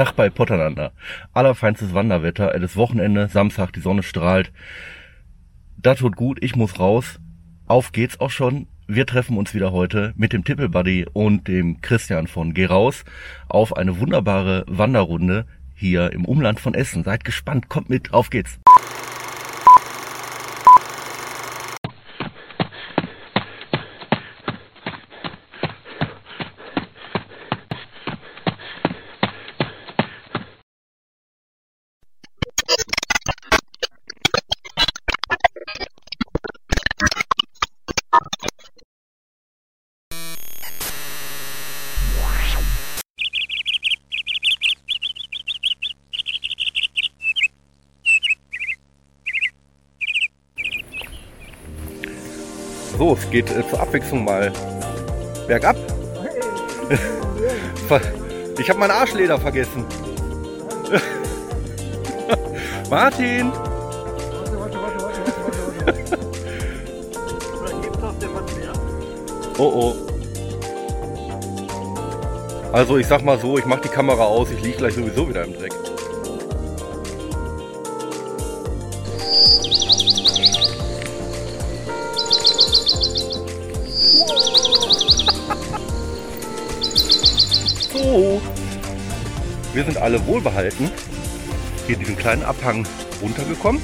Tag bei Potterlander. Allerfeinstes Wanderwetter, es ist Wochenende, Samstag, die Sonne strahlt. Das tut gut, ich muss raus. Auf geht's auch schon. Wir treffen uns wieder heute mit dem Tippelbuddy und dem Christian von Geh raus auf eine wunderbare Wanderrunde hier im Umland von Essen. Seid gespannt, kommt mit, auf geht's. So, es geht äh, zur Abwechslung mal bergab. Ich habe mein Arschleder vergessen. Martin! Oh oh. Also ich sag mal so, ich mach die Kamera aus, ich lieg gleich sowieso wieder im Dreck. So. Wir sind alle wohlbehalten hier diesen kleinen Abhang runtergekommen.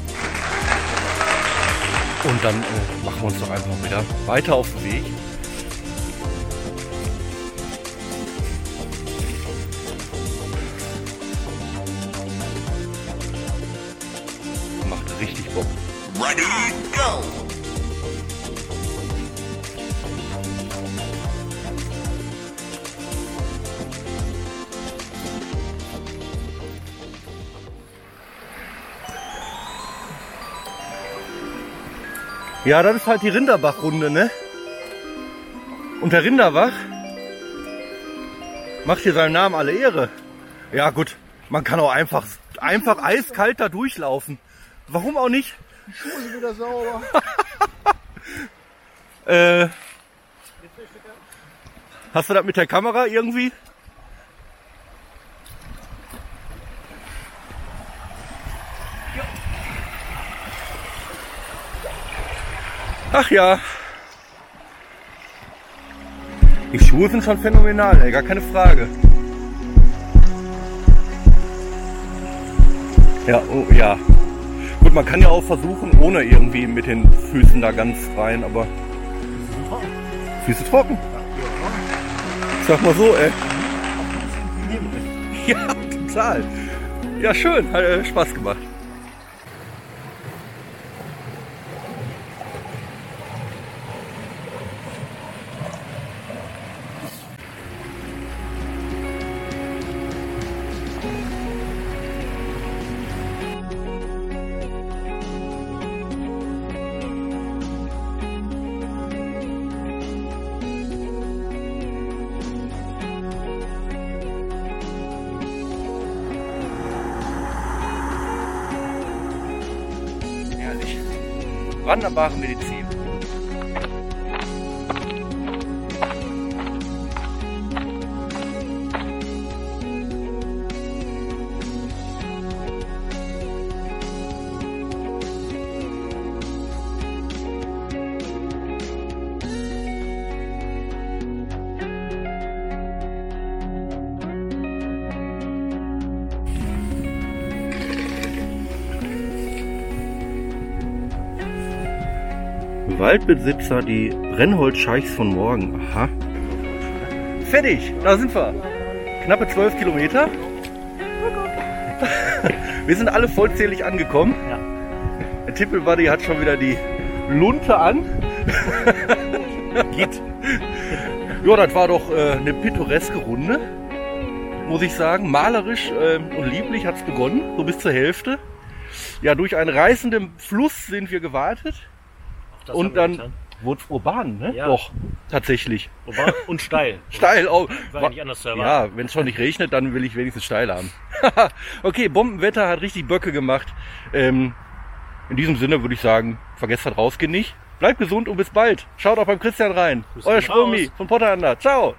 Und dann äh, machen wir uns doch einfach wieder weiter auf den Weg. Macht richtig Bock. Ready, go! Ja, das ist halt die Rinderbach-Runde, ne? Und der Rinderbach macht hier seinem Namen alle Ehre. Ja gut, man kann auch einfach, einfach eiskalt da durchlaufen. Warum auch nicht? Die Schuhe sind wieder sauber. Äh, hast du das mit der Kamera irgendwie? Ach ja. Die Schuhe sind schon phänomenal, ey, gar keine Frage. Ja, oh, ja. Gut, man kann ja auch versuchen, ohne irgendwie mit den Füßen da ganz rein, aber Füße trocken. Ich sag mal so, ey. Ja, total. Ja, schön. Hat äh, Spaß gemacht. Wunderbare Medizin. Waldbesitzer, die Brennholzscheichs von morgen. Aha. Fertig, da sind wir. Knappe 12 Kilometer. Wir sind alle vollzählig angekommen. Ja. Der Tippelbuddy hat schon wieder die Lunte an. Geht. Ja, das war doch äh, eine pittoreske Runde, muss ich sagen. Malerisch ähm, und lieblich hat's begonnen, so bis zur Hälfte. Ja, durch einen reißenden Fluss sind wir gewartet. Das und dann wurde es urban, ne? Ja. Doch, tatsächlich. Urban und steil. Steil auch. War ja nicht anders zu erwarten. Ja, wenn es schon nicht regnet, dann will ich wenigstens steil haben. okay, Bombenwetter hat richtig Böcke gemacht. Ähm, in diesem Sinne würde ich sagen, vergesst das rausgehen nicht. Bleibt gesund und bis bald. Schaut auch beim Christian rein. Grüße Euer Stromi von Potter Ciao.